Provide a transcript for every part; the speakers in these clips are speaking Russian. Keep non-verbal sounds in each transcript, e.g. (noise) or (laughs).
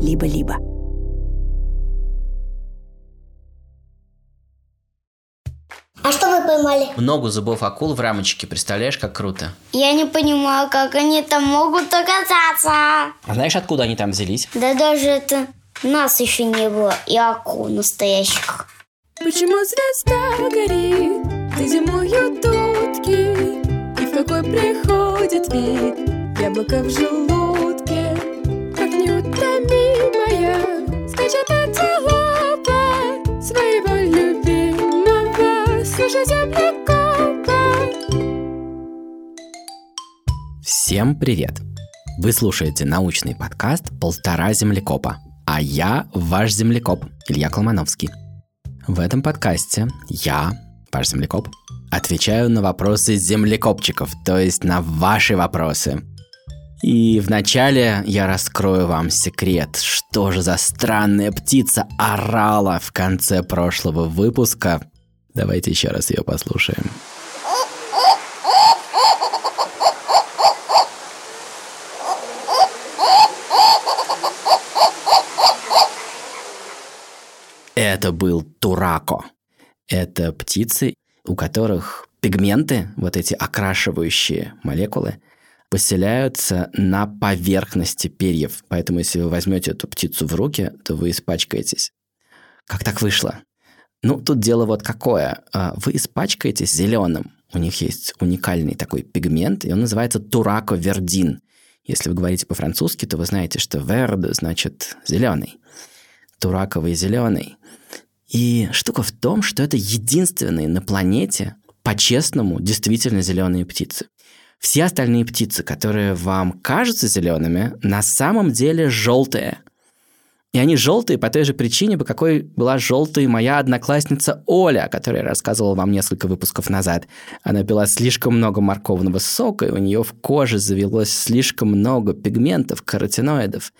либо-либо. А что вы поймали? Много зубов акул в рамочке, представляешь, как круто? Я не понимаю, как они там могут оказаться. А знаешь, откуда они там взялись? Да даже это нас еще не было, и акул настоящих. Почему звезда горит, где зимуют утки, И в какой приходит вид яблоко в желудке, скачет антилопа Своего любимого слушай землекопа Всем привет! Вы слушаете научный подкаст «Полтора землекопа», а я ваш землекоп Илья Колмановский. В этом подкасте я, ваш землекоп, отвечаю на вопросы землекопчиков, то есть на ваши вопросы. И вначале я раскрою вам секрет, что же за странная птица орала в конце прошлого выпуска. Давайте еще раз ее послушаем. Это был турако. Это птицы, у которых пигменты, вот эти окрашивающие молекулы, поселяются на поверхности перьев. Поэтому, если вы возьмете эту птицу в руки, то вы испачкаетесь. Как так вышло? Ну, тут дело вот какое. А, вы испачкаетесь зеленым. У них есть уникальный такой пигмент, и он называется турако-вердин. Если вы говорите по-французски, то вы знаете, что верд значит зеленый. Тураковый зеленый. И штука в том, что это единственные на планете по-честному действительно зеленые птицы. Все остальные птицы, которые вам кажутся зелеными, на самом деле желтые. И они желтые по той же причине, по какой была желтой моя одноклассница Оля, о которой я рассказывал вам несколько выпусков назад. Она пила слишком много морковного сока, и у нее в коже завелось слишком много пигментов, каротиноидов.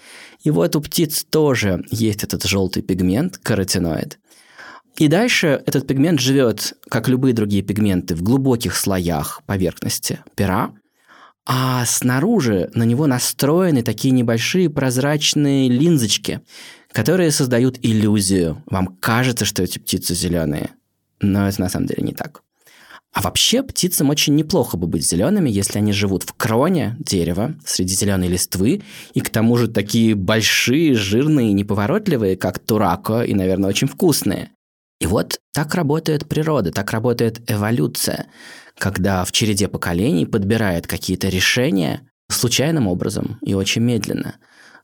И вот у птиц тоже есть этот желтый пигмент, каротиноид. И дальше этот пигмент живет, как любые другие пигменты, в глубоких слоях поверхности пера, а снаружи на него настроены такие небольшие прозрачные линзочки, которые создают иллюзию. Вам кажется, что эти птицы зеленые, но это на самом деле не так. А вообще птицам очень неплохо бы быть зелеными, если они живут в кроне дерева, среди зеленой листвы, и к тому же такие большие, жирные, неповоротливые, как турако, и, наверное, очень вкусные. И вот так работает природа, так работает эволюция, когда в череде поколений подбирает какие-то решения случайным образом и очень медленно.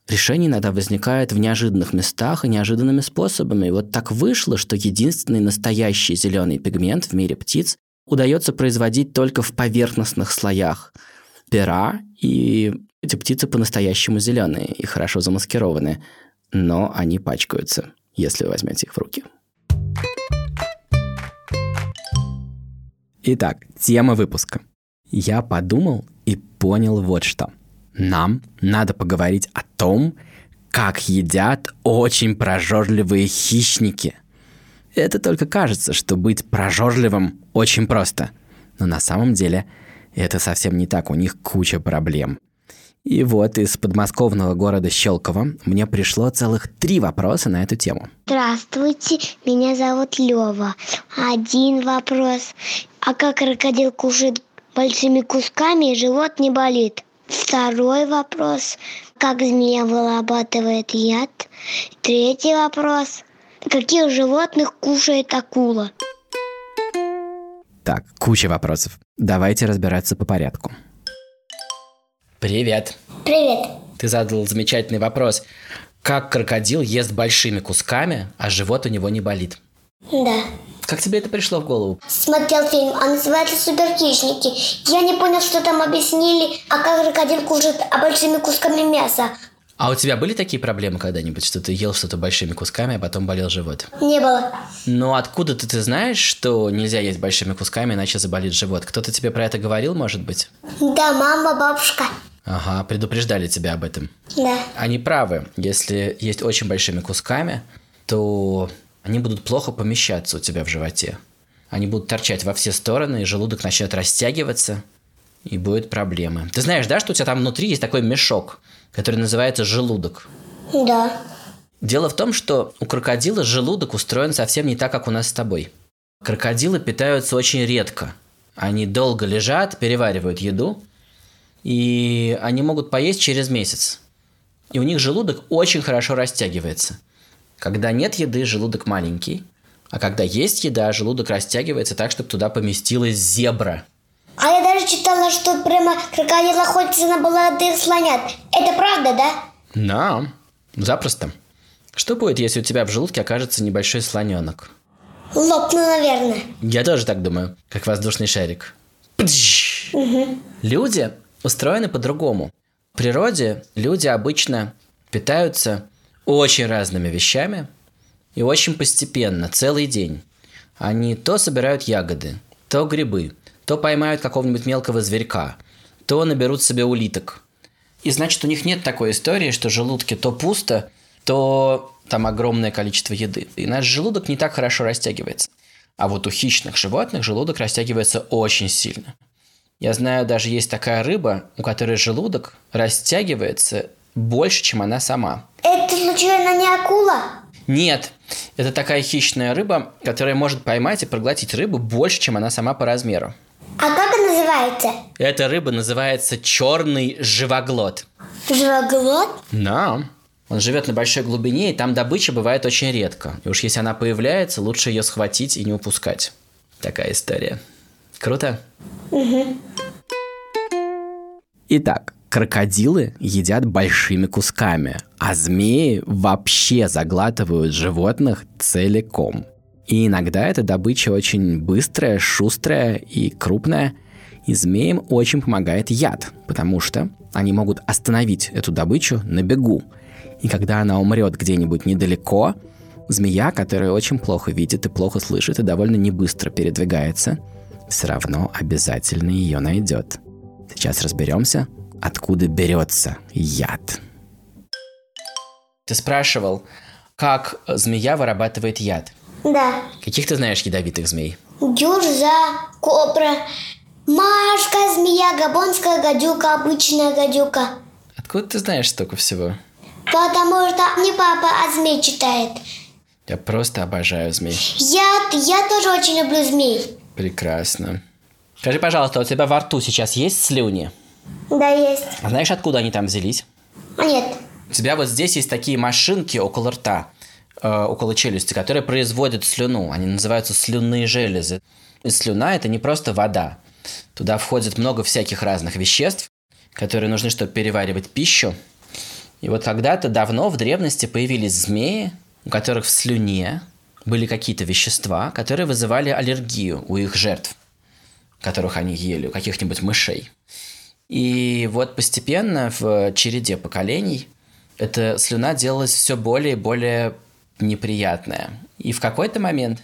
Решение иногда возникает в неожиданных местах и неожиданными способами. И вот так вышло, что единственный настоящий зеленый пигмент в мире птиц удается производить только в поверхностных слоях пера, и эти птицы по-настоящему зеленые и хорошо замаскированы, но они пачкаются, если вы возьмете их в руки. Итак, тема выпуска. Я подумал и понял вот что. Нам надо поговорить о том, как едят очень прожорливые хищники. Это только кажется, что быть прожорливым очень просто. Но на самом деле это совсем не так, у них куча проблем. И вот из подмосковного города Щелково мне пришло целых три вопроса на эту тему. Здравствуйте, меня зовут Лева. Один вопрос. А как крокодил кушает большими кусками, и живот не болит? Второй вопрос. Как змея вырабатывает яд? Третий вопрос. Каких животных кушает акула? Так, куча вопросов. Давайте разбираться по порядку. Привет. Привет. Ты задал замечательный вопрос. Как крокодил ест большими кусками, а живот у него не болит? Да. Как тебе это пришло в голову? Смотрел фильм, а называется «Суперхищники». Я не понял, что там объяснили, а как крокодил кушает а большими кусками мяса. А у тебя были такие проблемы когда-нибудь, что ты ел что-то большими кусками, а потом болел живот? Не было. Ну откуда ты, ты знаешь, что нельзя есть большими кусками, иначе заболит живот? Кто-то тебе про это говорил, может быть? Да, мама, бабушка. Ага, предупреждали тебя об этом. Да. Они правы. Если есть очень большими кусками, то они будут плохо помещаться у тебя в животе. Они будут торчать во все стороны, и желудок начнет растягиваться, и будут проблемы. Ты знаешь, да, что у тебя там внутри есть такой мешок, который называется желудок? Да. Дело в том, что у крокодила желудок устроен совсем не так, как у нас с тобой. Крокодилы питаются очень редко. Они долго лежат, переваривают еду, и они могут поесть через месяц. И у них желудок очень хорошо растягивается. Когда нет еды, желудок маленький, а когда есть еда, желудок растягивается так, чтобы туда поместилась зебра. А я даже читала, что прямо крокодил охотится на молодых слонят. Это правда, да? Да, запросто. Что будет, если у тебя в желудке окажется небольшой слоненок? Лопну, наверное. Я тоже так думаю, как воздушный шарик. Пдж! Люди устроены по-другому. В природе люди обычно питаются очень разными вещами и очень постепенно, целый день. Они то собирают ягоды, то грибы, то поймают какого-нибудь мелкого зверька, то наберут себе улиток. И значит, у них нет такой истории, что желудки то пусто, то там огромное количество еды. И наш желудок не так хорошо растягивается. А вот у хищных животных желудок растягивается очень сильно. Я знаю, даже есть такая рыба, у которой желудок растягивается больше, чем она сама. Это случайно не акула? Нет, это такая хищная рыба, которая может поймать и проглотить рыбу больше, чем она сама по размеру. А как она называется? Эта рыба называется черный живоглот. Живоглот? Да. Он живет на большой глубине, и там добыча бывает очень редко. И уж если она появляется, лучше ее схватить и не упускать. Такая история. Круто? Итак, крокодилы едят большими кусками, а змеи вообще заглатывают животных целиком. И иногда эта добыча очень быстрая, шустрая и крупная, и змеям очень помогает яд, потому что они могут остановить эту добычу на бегу. И когда она умрет где-нибудь недалеко, змея, которая очень плохо видит и плохо слышит и довольно небыстро передвигается, все равно обязательно ее найдет. Сейчас разберемся, откуда берется яд. Ты спрашивал, как змея вырабатывает яд. Да. Каких ты знаешь ядовитых змей? Дюрза, кобра, Машка, змея, габонская гадюка, обычная гадюка. Откуда ты знаешь столько всего? Потому что не папа, а змей читает. Я просто обожаю змей. Я, я тоже очень люблю змей. Прекрасно. Скажи, пожалуйста, у тебя во рту сейчас есть слюни? Да, есть. А знаешь, откуда они там взялись? А нет. У тебя вот здесь есть такие машинки около рта, э, около челюсти, которые производят слюну. Они называются слюнные железы. И слюна – это не просто вода. Туда входит много всяких разных веществ, которые нужны, чтобы переваривать пищу. И вот когда-то давно в древности появились змеи, у которых в слюне были какие-то вещества, которые вызывали аллергию у их жертв, которых они ели, у каких-нибудь мышей. И вот постепенно в череде поколений эта слюна делалась все более и более неприятная. И в какой-то момент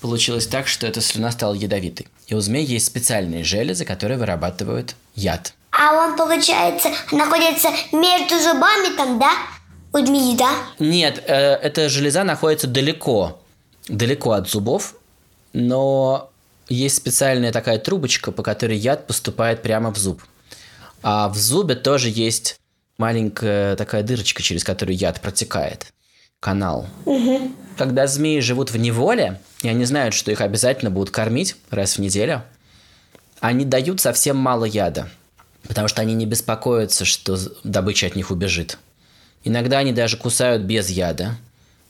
получилось так, что эта слюна стала ядовитой. И у змей есть специальные железы, которые вырабатывают яд. А он, получается, находится между зубами там, да? У змеи, да? Нет, э, эта железа находится далеко, далеко от зубов, но есть специальная такая трубочка, по которой яд поступает прямо в зуб. А в зубе тоже есть маленькая такая дырочка, через которую яд протекает. Канал. Когда змеи живут в неволе, и они знают, что их обязательно будут кормить раз в неделю, они дают совсем мало яда, потому что они не беспокоятся, что добыча от них убежит. Иногда они даже кусают без яда.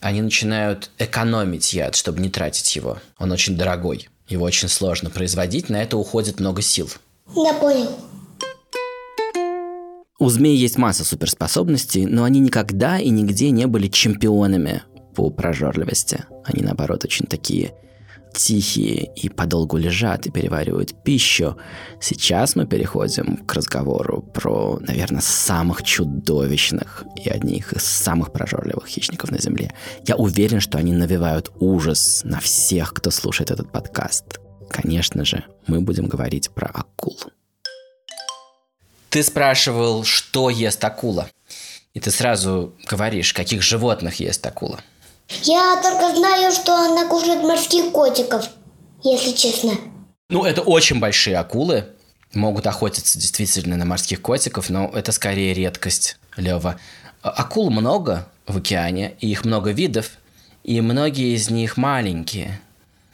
Они начинают экономить яд, чтобы не тратить его. Он очень дорогой. Его очень сложно производить, на это уходит много сил. Да, понял. У змей есть масса суперспособностей, но они никогда и нигде не были чемпионами по прожорливости. Они, наоборот, очень такие тихие и подолгу лежат и переваривают пищу. Сейчас мы переходим к разговору про, наверное, самых чудовищных и одних из самых прожорливых хищников на Земле. Я уверен, что они навевают ужас на всех, кто слушает этот подкаст. Конечно же, мы будем говорить про акул. Ты спрашивал, что ест акула. И ты сразу говоришь, каких животных ест акула. Я только знаю, что она кушает морских котиков, если честно. Ну, это очень большие акулы. Могут охотиться действительно на морских котиков, но это скорее редкость, Лева. Акул много в океане, и их много видов, и многие из них маленькие.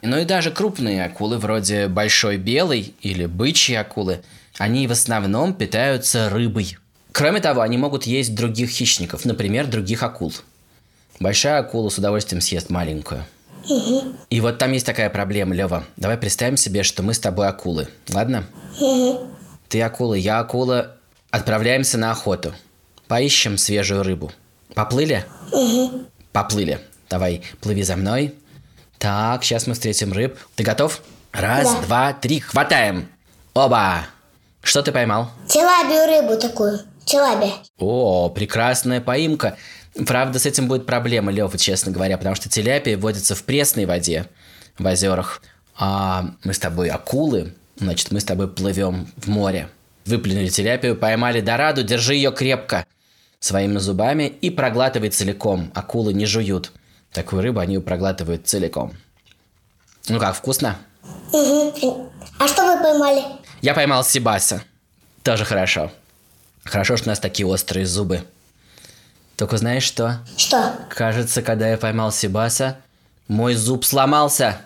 Но и даже крупные акулы, вроде большой белой или бычьей акулы, они в основном питаются рыбой. Кроме того, они могут есть других хищников, например, других акул. Большая акула с удовольствием съест маленькую. И вот там есть такая проблема, Лева. Давай представим себе, что мы с тобой акулы, ладно? Ты акула, я акула. Отправляемся на охоту. Поищем свежую рыбу. Поплыли? Поплыли. Давай, плыви за мной. Так, сейчас мы встретим рыб. Ты готов? Раз, Да. два, три, хватаем. Оба. Что ты поймал? Тилабию рыбу такую. Тилабия. О, прекрасная поимка. Правда, с этим будет проблема, Лёва, честно говоря, потому что теляпия водится в пресной воде, в озерах. А мы с тобой акулы, значит, мы с тобой плывем в море. Выплюнули теляпию, поймали дораду, держи ее крепко своими зубами и проглатывай целиком. Акулы не жуют. Такую рыбу они проглатывают целиком. Ну как, вкусно? Угу. А что вы поймали? Я поймал Сибаса. Тоже хорошо. Хорошо, что у нас такие острые зубы. Только знаешь что? Что? Кажется, когда я поймал Сибаса, мой зуб сломался.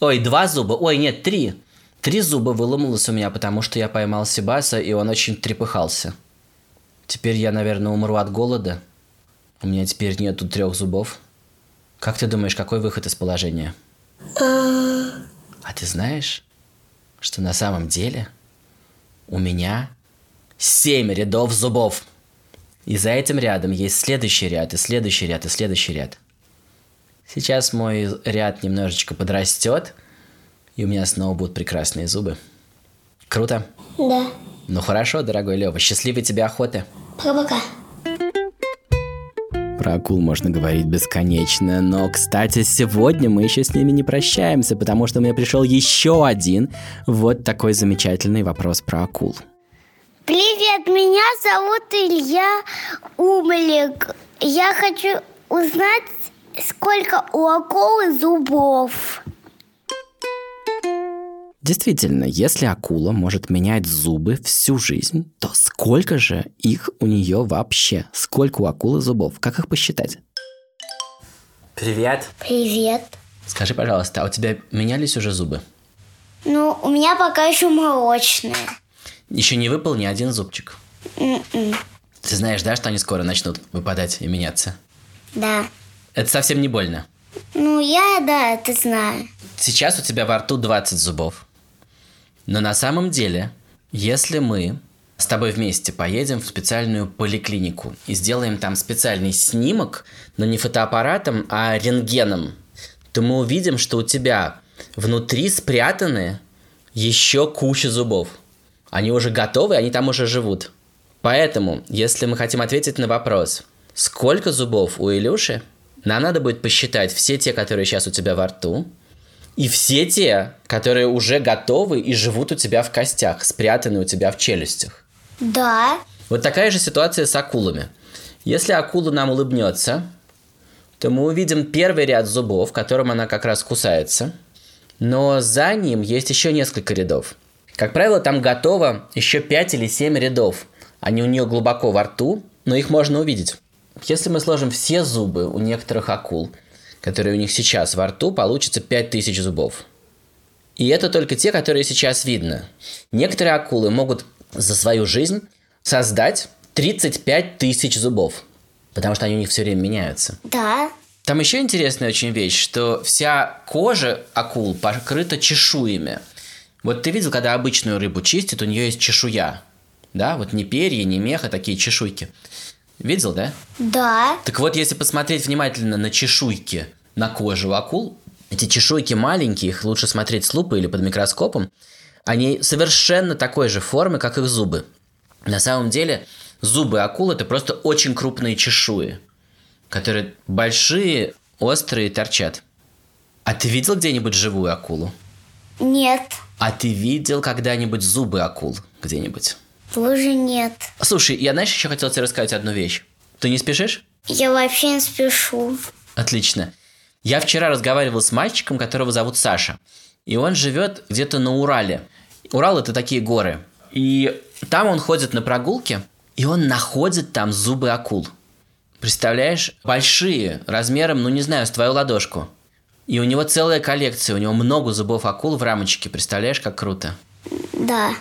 Ой, два зуба. Ой, нет, три. Три зуба выломалось у меня, потому что я поймал Сибаса, и он очень трепыхался. Теперь я, наверное, умру от голода. У меня теперь нету трех зубов. Как ты думаешь, какой выход из положения? А ты знаешь, что на самом деле у меня семь рядов зубов. И за этим рядом есть следующий ряд, и следующий ряд, и следующий ряд. Сейчас мой ряд немножечко подрастет, и у меня снова будут прекрасные зубы. Круто? Да. Ну хорошо, дорогой Лева, счастливой тебе охоты. Пока-пока. Про акул можно говорить бесконечно, но, кстати, сегодня мы еще с ними не прощаемся, потому что мне пришел еще один вот такой замечательный вопрос про акул. Привет, меня зовут Илья Умлик. Я хочу узнать, сколько у акулы зубов. Действительно, если акула может менять зубы всю жизнь, то сколько же их у нее вообще? Сколько у акулы зубов? Как их посчитать? Привет. Привет. Скажи, пожалуйста, а у тебя менялись уже зубы? Ну, у меня пока еще молочные. Еще не выпал ни один зубчик. М-м. Ты знаешь, да, что они скоро начнут выпадать и меняться? Да. Это совсем не больно. Ну, я, да, это знаю. Сейчас у тебя во рту 20 зубов. Но на самом деле, если мы с тобой вместе поедем в специальную поликлинику и сделаем там специальный снимок, но не фотоаппаратом, а рентгеном, то мы увидим, что у тебя внутри спрятаны еще куча зубов. Они уже готовы, они там уже живут. Поэтому, если мы хотим ответить на вопрос, сколько зубов у Илюши, нам надо будет посчитать все те, которые сейчас у тебя во рту, и все те, которые уже готовы и живут у тебя в костях, спрятаны у тебя в челюстях. Да. Вот такая же ситуация с акулами. Если акула нам улыбнется, то мы увидим первый ряд зубов, которым она как раз кусается, но за ним есть еще несколько рядов. Как правило, там готово еще 5 или 7 рядов. Они у нее глубоко во рту, но их можно увидеть. Если мы сложим все зубы у некоторых акул, которые у них сейчас во рту, получится 5000 зубов. И это только те, которые сейчас видно. Некоторые акулы могут за свою жизнь создать 35 тысяч зубов, потому что они у них все время меняются. Да. Там еще интересная очень вещь, что вся кожа акул покрыта чешуями. Вот ты видел, когда обычную рыбу чистят, у нее есть чешуя. Да, вот не перья, не мех, а такие чешуйки. Видел, да? Да. Так вот, если посмотреть внимательно на чешуйки на коже у акул, эти чешуйки маленькие, их лучше смотреть с лупой или под микроскопом, они совершенно такой же формы, как их зубы. На самом деле, зубы акул это просто очень крупные чешуи, которые большие, острые, торчат. А ты видел где-нибудь живую акулу? Нет. А ты видел когда-нибудь зубы акул где-нибудь? Тоже нет. Слушай, я, знаешь, еще хотел тебе рассказать одну вещь. Ты не спешишь? Я вообще не спешу. Отлично. Я вчера разговаривал с мальчиком, которого зовут Саша. И он живет где-то на Урале. Урал это такие горы. И там он ходит на прогулки, и он находит там зубы акул. Представляешь? Большие, размером, ну не знаю, с твою ладошку. И у него целая коллекция, у него много зубов акул в рамочке. Представляешь, как круто? Да.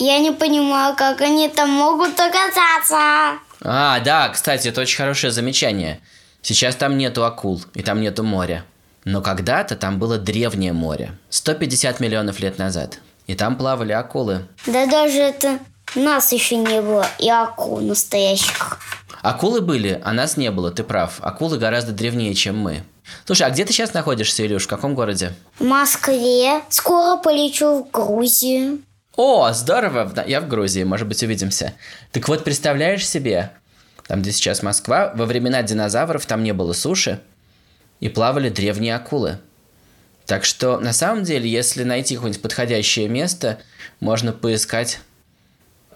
Я не понимаю, как они там могут оказаться. А, да, кстати, это очень хорошее замечание. Сейчас там нету акул, и там нету моря. Но когда-то там было древнее море. 150 миллионов лет назад. И там плавали акулы. Да даже это нас еще не было, и акул настоящих. Акулы были, а нас не было, ты прав. Акулы гораздо древнее, чем мы. Слушай, а где ты сейчас находишься, Илюш? В каком городе? В Москве. Скоро полечу в Грузию. О, здорово! Я в Грузии, может быть, увидимся. Так вот, представляешь себе, там, где сейчас Москва, во времена динозавров там не было суши, и плавали древние акулы. Так что, на самом деле, если найти какое-нибудь подходящее место, можно поискать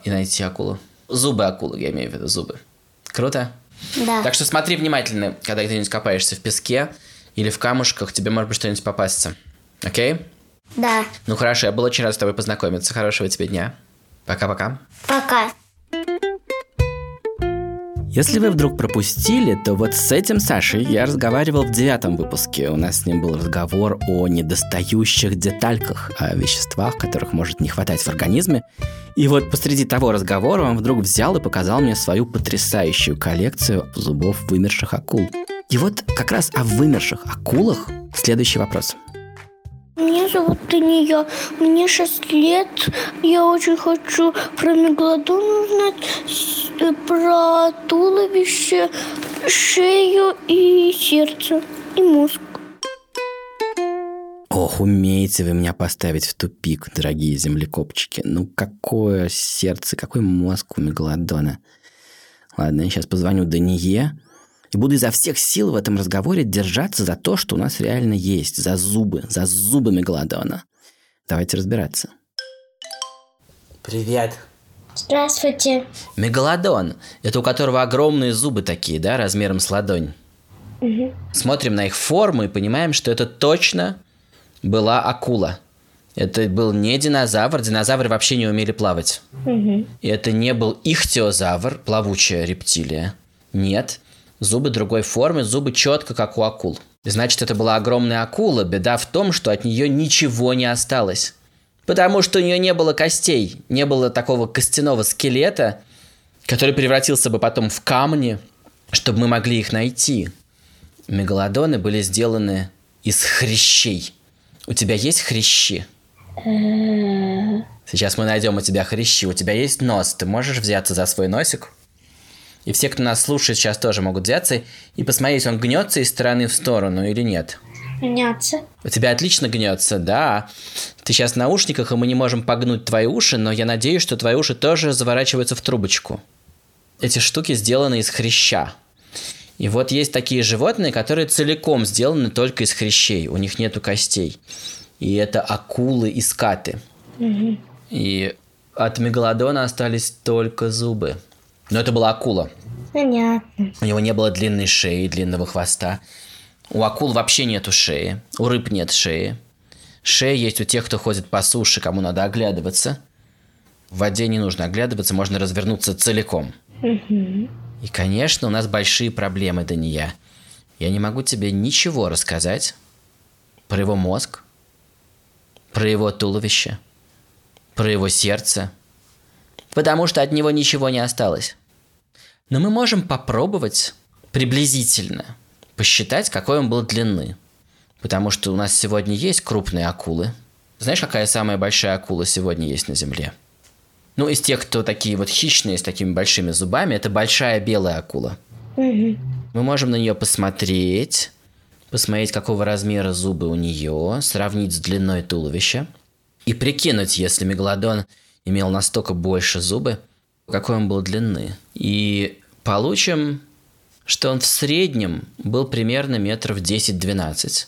и найти акулу. Зубы акулы, я имею в виду зубы. Круто? Да. Так что смотри внимательно, когда где-нибудь копаешься в песке или в камушках, тебе может быть что-нибудь попасться. Окей? Да. Ну хорошо, я был очень рад с тобой познакомиться. Хорошего тебе дня. Пока-пока. Пока. Если вы вдруг пропустили, то вот с этим Сашей я разговаривал в девятом выпуске. У нас с ним был разговор о недостающих детальках, о веществах, которых может не хватать в организме. И вот посреди того разговора он вдруг взял и показал мне свою потрясающую коллекцию зубов вымерших акул. И вот как раз о вымерших акулах следующий вопрос. Меня зовут Дания, мне 6 лет. Я очень хочу про мегалодон узнать, про туловище, шею и сердце, и мозг. Ох, умеете вы меня поставить в тупик, дорогие землекопчики. Ну, какое сердце, какой мозг у мегалодона. Ладно, я сейчас позвоню Дание и буду изо всех сил в этом разговоре держаться за то, что у нас реально есть, за зубы, за зубы мегалодона. Давайте разбираться. Привет. Здравствуйте. Мегалодон. Это у которого огромные зубы такие, да, размером с ладонь. Смотрим на их форму и понимаем, что это точно была акула. Это был не динозавр. Динозавры вообще не умели плавать. И это не был ихтиозавр, плавучая рептилия. Нет. Зубы другой формы, зубы четко, как у акул. Значит, это была огромная акула. Беда в том, что от нее ничего не осталось. Потому что у нее не было костей, не было такого костяного скелета, который превратился бы потом в камни, чтобы мы могли их найти. Мегалодоны были сделаны из хрящей. У тебя есть хрящи? Сейчас мы найдем у тебя хрящи. У тебя есть нос. Ты можешь взяться за свой носик? И все, кто нас слушает, сейчас тоже могут взяться и посмотреть, он гнется из стороны в сторону или нет. Гнется. У тебя отлично гнется, да. Ты сейчас в наушниках, и мы не можем погнуть твои уши, но я надеюсь, что твои уши тоже заворачиваются в трубочку. Эти штуки сделаны из хряща. И вот есть такие животные, которые целиком сделаны только из хрящей. У них нету костей. И это акулы и скаты. И от мегалодона остались только зубы. Но это была акула. Понятно. У него не было длинной шеи, длинного хвоста. У акул вообще нету шеи. У рыб нет шеи. Шея есть у тех, кто ходит по суше, кому надо оглядываться. В воде не нужно оглядываться, можно развернуться целиком. И, конечно, у нас большие проблемы, Дания. Я не могу тебе ничего рассказать про его мозг, про его туловище, про его сердце, потому что от него ничего не осталось. Но мы можем попробовать приблизительно посчитать, какой он был длины. Потому что у нас сегодня есть крупные акулы. Знаешь, какая самая большая акула сегодня есть на Земле? Ну, из тех, кто такие вот хищные, с такими большими зубами, это большая белая акула. Мы можем на нее посмотреть, посмотреть, какого размера зубы у нее, сравнить с длиной туловища и прикинуть, если мегалодон имел настолько больше зубы, какой он был длины. И получим, что он в среднем был примерно метров 10-12.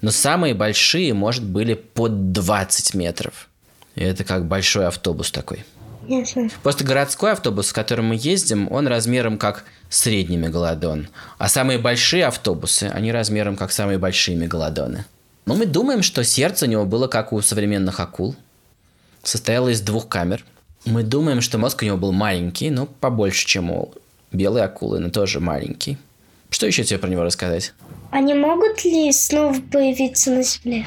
Но самые большие, может, были под 20 метров. И это как большой автобус такой. Ясно. Просто городской автобус, с которым мы ездим, он размером как средний мегалодон. А самые большие автобусы, они размером как самые большие мегалодоны. Но мы думаем, что сердце у него было как у современных акул. Состояло из двух камер. Мы думаем, что мозг у него был маленький, но побольше, чем у белой акулы, но тоже маленький. Что еще тебе про него рассказать? Они могут ли снова появиться на Земле?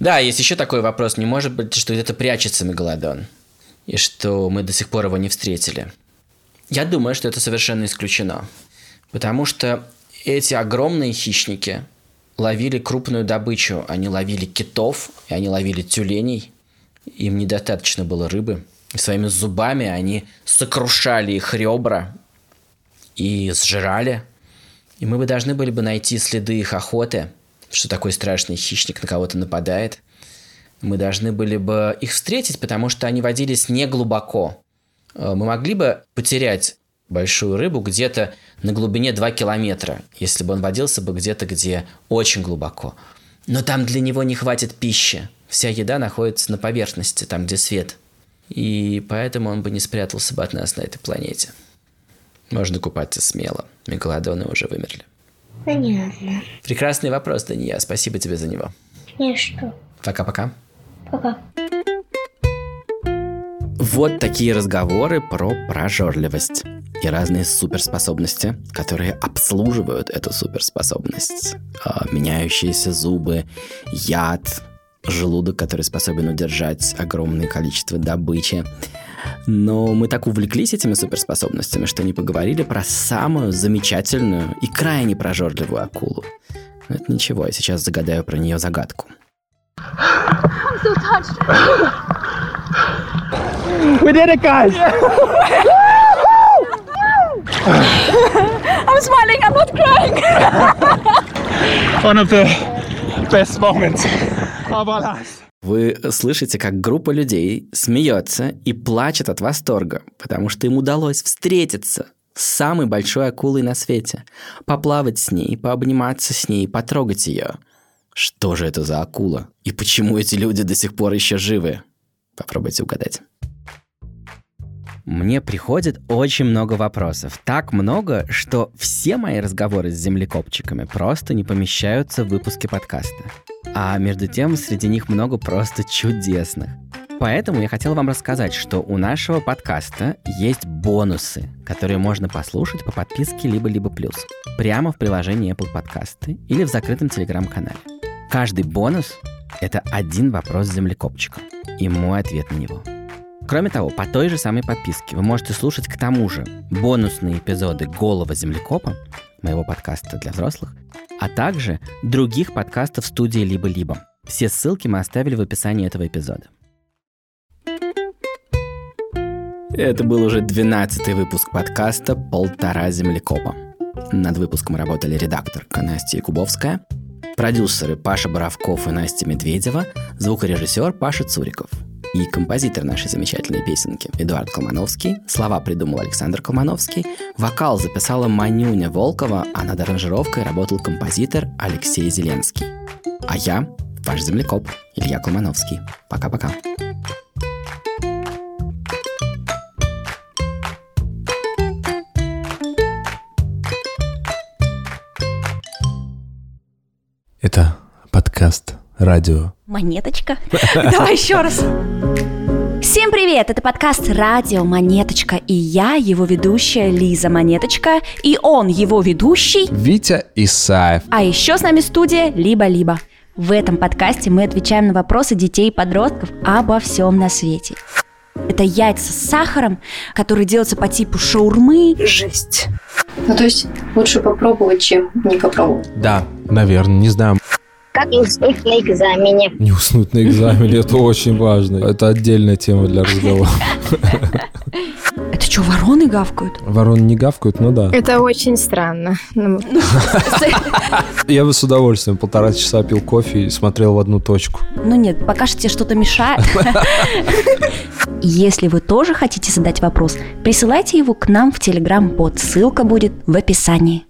Да, есть еще такой вопрос. Не может быть, что где-то прячется мегалодон, и что мы до сих пор его не встретили. Я думаю, что это совершенно исключено. Потому что эти огромные хищники ловили крупную добычу. Они ловили китов, и они ловили тюленей. Им недостаточно было рыбы. Своими зубами они сокрушали их ребра и сжирали. И мы бы должны были бы найти следы их охоты, что такой страшный хищник на кого-то нападает. Мы должны были бы их встретить, потому что они водились не глубоко. Э, Мы могли бы потерять большую рыбу где-то на глубине 2 километра, если бы он водился бы где-то, где очень глубоко. Но там для него не хватит пищи. Вся еда находится на поверхности, там, где свет. И поэтому он бы не спрятался бы от нас на этой планете. Можно купаться смело. Мегалодоны уже вымерли. Понятно. Прекрасный вопрос, Дания. Спасибо тебе за него. И что? Пока-пока. Пока. Вот такие разговоры про прожорливость и разные суперспособности, которые обслуживают эту суперспособность. А, Меняющиеся зубы, яд, желудок, который способен удержать огромное количество добычи. Но мы так увлеклись этими суперспособностями, что не поговорили про самую замечательную и крайне прожорливую акулу. Но это ничего, я сейчас загадаю про нее загадку. We did it, guys! (laughs) I'm smiling, I'm not crying. One of the best moments lives. Вы слышите, как группа людей смеется и плачет от восторга, потому что им удалось встретиться с самой большой акулой на свете, поплавать с ней, пообниматься с ней, потрогать ее. Что же это за акула? И почему эти люди до сих пор еще живы? Попробуйте угадать. Мне приходит очень много вопросов. Так много, что все мои разговоры с землекопчиками просто не помещаются в выпуске подкаста. А между тем, среди них много просто чудесных. Поэтому я хотел вам рассказать, что у нашего подкаста есть бонусы, которые можно послушать по подписке либо-либо плюс, прямо в приложении Apple Подкасты или в закрытом телеграм-канале. Каждый бонус — это один вопрос землекопчика и мой ответ на него. Кроме того, по той же самой подписке вы можете слушать к тому же бонусные эпизоды «Голого землекопа», моего подкаста для взрослых, а также других подкастов студии «Либо-либо». Все ссылки мы оставили в описании этого эпизода. Это был уже 12 выпуск подкаста «Полтора землекопа». Над выпуском работали редакторка Настя Якубовская, продюсеры Паша Боровков и Настя Медведева, звукорежиссер Паша Цуриков и композитор нашей замечательной песенки Эдуард Колмановский, слова придумал Александр Колмановский, вокал записала Манюня Волкова, а над аранжировкой работал композитор Алексей Зеленский. А я, ваш землекоп, Илья Колмановский. Пока-пока. Это подкаст радио. Монеточка? (laughs) Давай еще раз. Всем привет! Это подкаст «Радио Монеточка» и я, его ведущая Лиза Монеточка, и он, его ведущий, Витя Исаев. а еще с нами студия «Либо-либо». В этом подкасте мы отвечаем на вопросы детей и подростков обо всем на свете. Это яйца с сахаром, которые делаются по типу шаурмы. Жесть. Ну, то есть лучше попробовать, чем не попробовать. Да, наверное, не знаю. Как не уснуть на экзамене? Не уснуть на экзамене, это очень важно. Это отдельная тема для разговора. Это что, вороны гавкают? Вороны не гавкают, ну да. Это очень странно. Ну, Я бы с удовольствием полтора часа пил кофе и смотрел в одну точку. Ну нет, пока что тебе что-то мешает. (laughs) Если вы тоже хотите задать вопрос, присылайте его к нам в Телеграм-бот. Ссылка будет в описании.